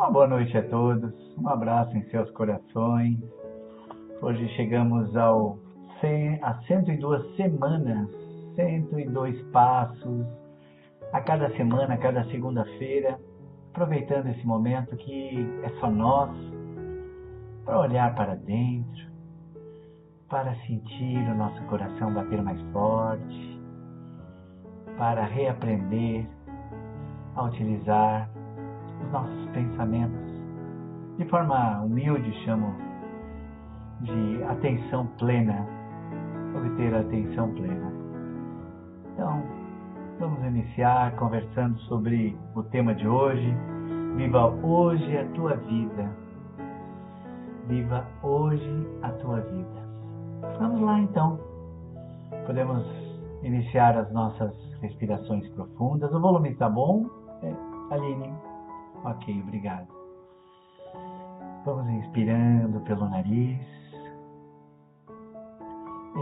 Uma boa noite a todos, um abraço em seus corações. Hoje chegamos ao 100, a 102 semanas, 102 passos a cada semana, a cada segunda-feira, aproveitando esse momento que é só nosso, para olhar para dentro, para sentir o nosso coração bater mais forte, para reaprender a utilizar os nossos pensamentos de forma humilde, chamo de atenção plena, obter atenção plena. Então, vamos iniciar conversando sobre o tema de hoje. Viva hoje a tua vida. Viva hoje a tua vida. Vamos lá então. Podemos iniciar as nossas respirações profundas. O volume está bom? É, Aline? Ok, obrigado. Vamos inspirando pelo nariz,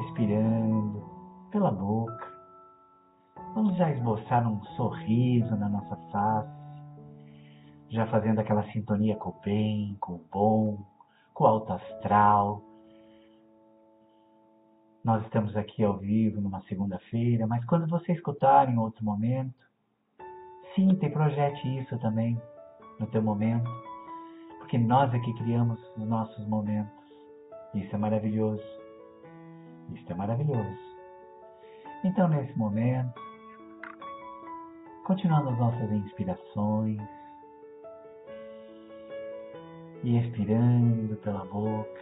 expirando pela boca. Vamos já esboçar um sorriso na nossa face, já fazendo aquela sintonia com o bem, com o bom, com o alto astral. Nós estamos aqui ao vivo numa segunda-feira, mas quando você escutar em outro momento, sinta e projete isso também no teu momento, porque nós é que criamos os nossos momentos. Isso é maravilhoso. Isso é maravilhoso. Então, nesse momento, continuando as nossas inspirações e expirando pela boca.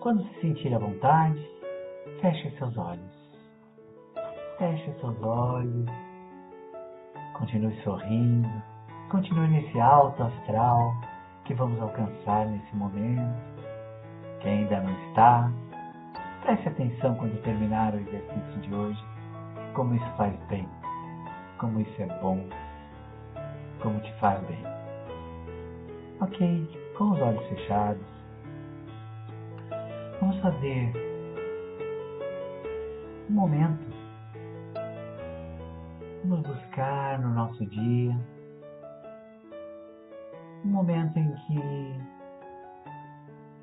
Quando se sentir à vontade, feche seus olhos. Feche seus olhos Continue sorrindo. Continue nesse alto astral que vamos alcançar nesse momento. Quem ainda não está, preste atenção quando terminar o exercício de hoje. Como isso faz bem. Como isso é bom. Como te faz bem. Ok, com os olhos fechados. Vamos fazer um momento Vamos buscar no nosso dia um momento em que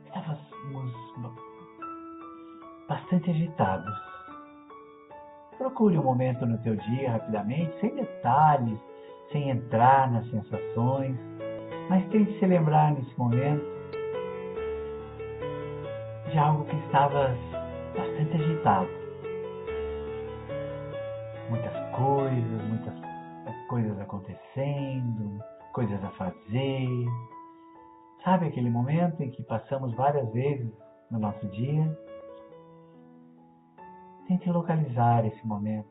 estávamos bastante agitados. Procure um momento no teu dia rapidamente, sem detalhes, sem entrar nas sensações, mas tente se lembrar nesse momento de algo que estava bastante agitado. Coisas, muitas coisas acontecendo, coisas a fazer. Sabe aquele momento em que passamos várias vezes no nosso dia? Tente localizar esse momento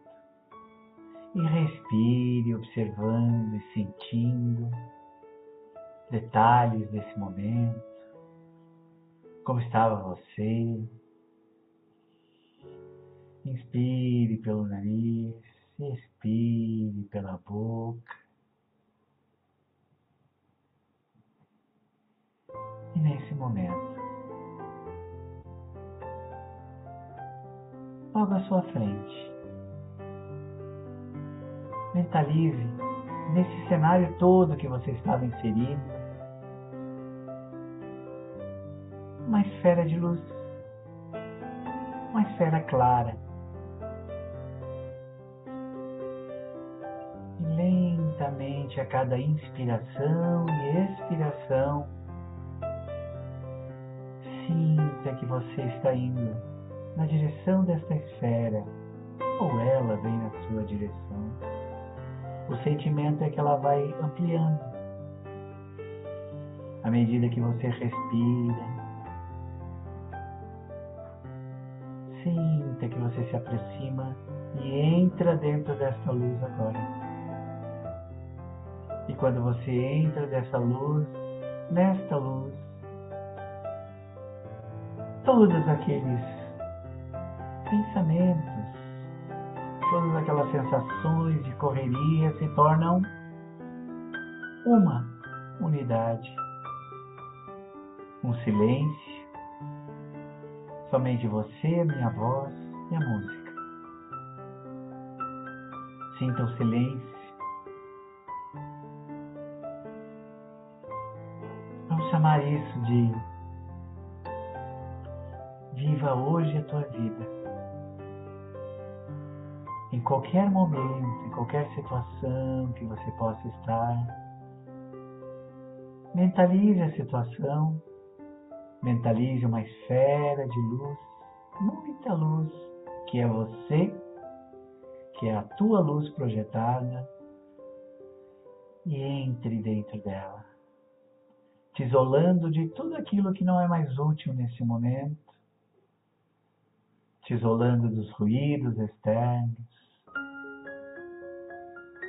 e respire, observando e sentindo detalhes desse momento. Como estava você? Inspire pelo nariz. Expire pela boca. E nesse momento, logo à sua frente, mentalize nesse cenário todo que você estava inserido uma esfera de luz, uma esfera clara a cada inspiração e expiração, sinta que você está indo na direção desta esfera ou ela vem na sua direção. O sentimento é que ela vai ampliando. À medida que você respira, sinta que você se aproxima e entra dentro desta luz agora. Quando você entra dessa luz, nesta luz, todos aqueles pensamentos, todas aquelas sensações de correria se tornam uma unidade, um silêncio, somente você, minha voz e a música. Sinta o silêncio chamar isso de viva hoje a tua vida. Em qualquer momento, em qualquer situação que você possa estar, mentalize a situação, mentalize uma esfera de luz, muita luz, que é você, que é a tua luz projetada, e entre dentro dela, te isolando de tudo aquilo que não é mais útil nesse momento, te isolando dos ruídos externos,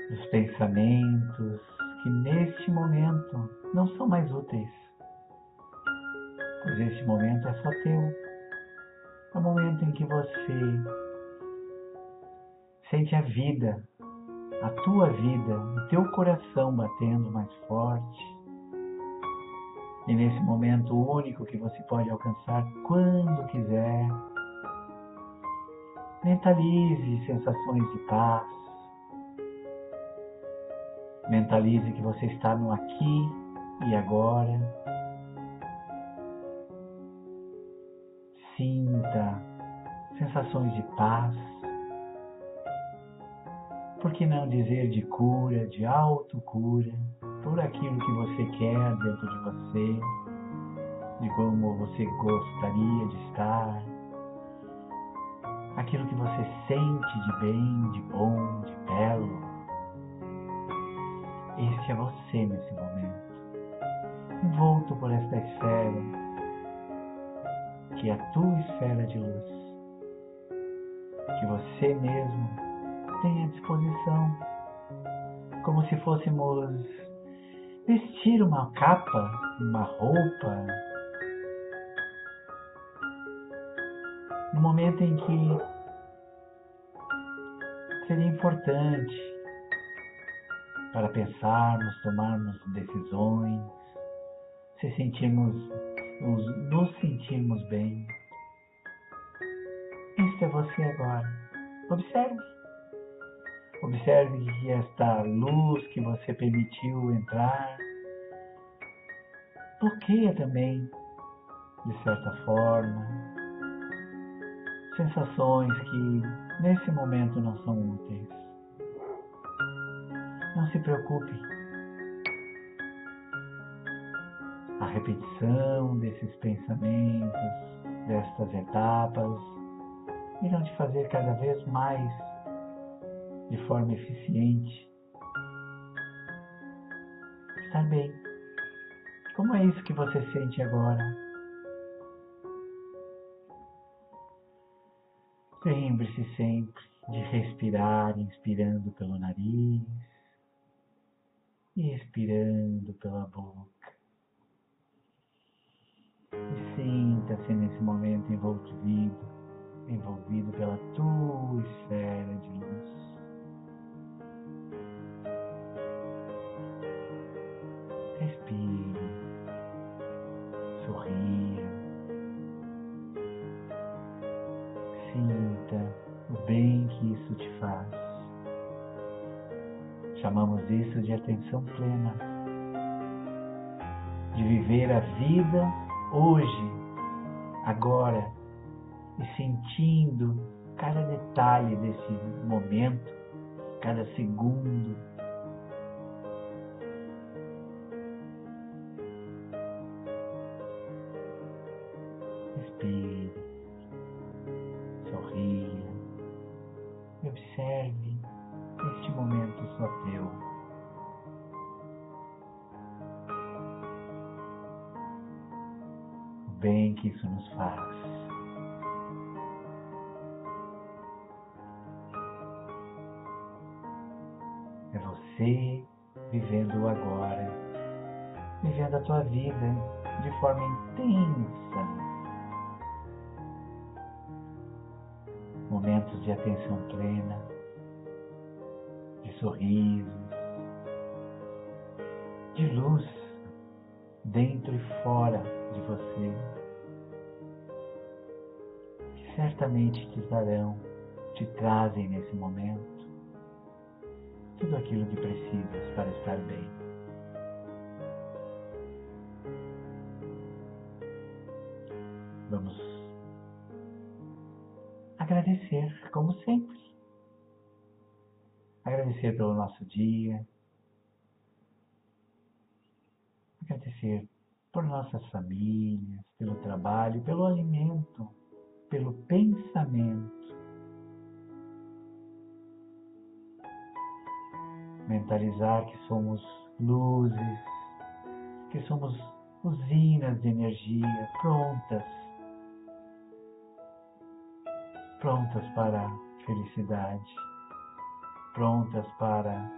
dos pensamentos que neste momento não são mais úteis, pois este momento é só teu. É o momento em que você sente a vida, a tua vida, o teu coração batendo mais forte. E nesse momento único que você pode alcançar quando quiser, Mentalize sensações de paz. Mentalize que você está no aqui e agora. Sinta sensações de paz. Por que não dizer de cura, de autocura, por aquilo que você quer dentro de você, de como você gostaria de estar? aquilo que você sente de bem, de bom, de belo. Este é você nesse momento, envolto por esta esfera, que é a tua esfera de luz, que você mesmo tem à disposição, como se fôssemos vestir uma capa, uma roupa, no momento em que seria importante para pensarmos, tomarmos decisões, se sentirmos, nos, nos sentirmos bem. Isso é você agora. Observe. Observe que esta luz que você permitiu entrar bloqueia também, de certa forma, sensações que nesse momento não são úteis. Não se preocupe. A repetição desses pensamentos, destas etapas, irão te fazer cada vez mais de forma eficiente estar bem. Como é isso que você sente agora? Lembre-se sempre de respirar, inspirando pelo nariz e expirando pela boca. E sinta-se nesse momento envolvido, envolvido pela tua esfera de luz. Isso te faz. Chamamos isso de atenção plena, de viver a vida hoje, agora, e sentindo cada detalhe desse momento, cada segundo. Respire observe este momento só teu. O bem que isso nos faz. É você vivendo agora, vivendo a tua vida de forma intensa momentos de atenção plena, de sorrisos, de luz dentro e fora de você, que certamente te darão, te trazem nesse momento tudo aquilo que precisas para estar bem. Vamos agradecer, como sempre. Agradecer pelo nosso dia. Agradecer por nossas famílias, pelo trabalho, pelo alimento, pelo pensamento. Mentalizar que somos luzes, que somos usinas de energia prontas, prontas para a felicidade, prontas para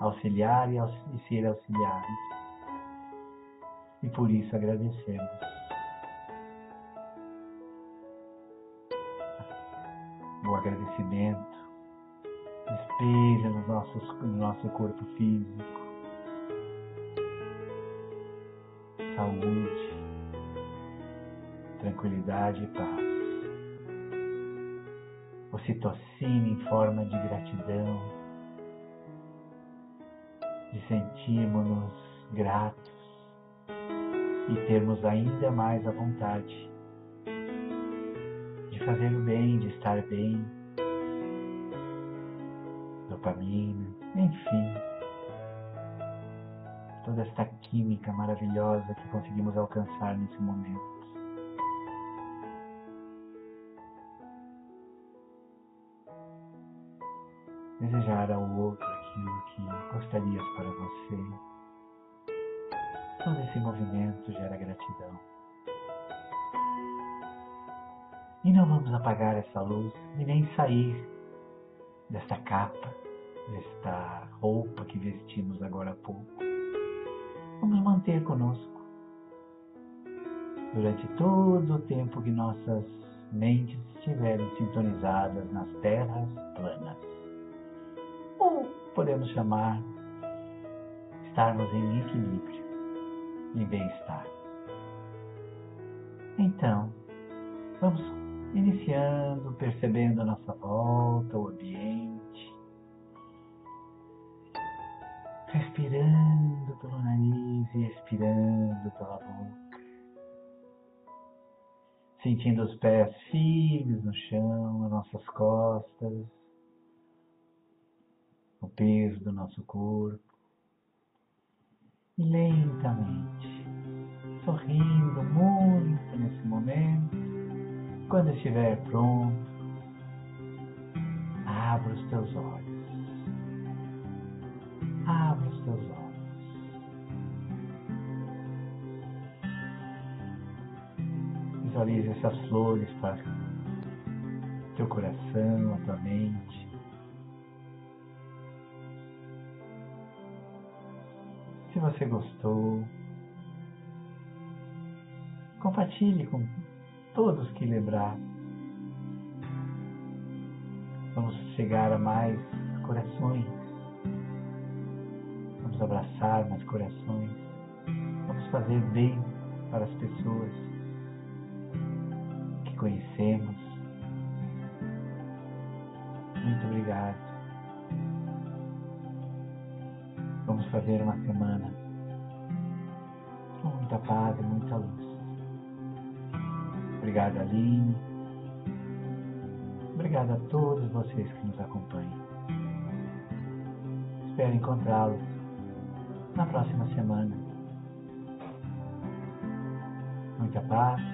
auxiliar e, ser auxiliados. E por isso agradecemos. O agradecimento despeja no no nosso corpo físico saúde, tranquilidade e paz. Ocitocina em forma de gratidão, de sentirmos-nos gratos e termos ainda mais a vontade de fazer o bem, de estar bem, dopamina, enfim toda esta química maravilhosa que conseguimos alcançar nesse momento. Desejar ao outro aquilo que gostarias para você. Todo esse movimento gera gratidão. E não vamos apagar essa luz e nem sair desta capa, desta roupa que vestimos agora há pouco vamos manter conosco durante todo o tempo que nossas mentes estiverem sintonizadas nas terras planas. Podemos chamar estarmos em equilíbrio, em bem-estar. Então, vamos iniciando, percebendo a nossa volta, o ambiente, respirando pelo nariz e expirando pela boca. Sentindo os pés firmes no chão, nas nossas costas, o peso do nosso corpo. E lentamente, sorrindo muito nesse momento, quando estiver pronto, abra os teus olhos. Abra os teus olhos. Visualize essas flores para teu coração, a tua mente. Se você gostou, compartilhe com todos que lembrar. Vamos chegar a mais corações abraçar mais corações, vamos fazer bem para as pessoas que conhecemos. Fazer uma semana com muita paz e muita luz. Obrigado, Aline. Obrigado a todos vocês que nos acompanham. Espero encontrá-los na próxima semana. Muita paz.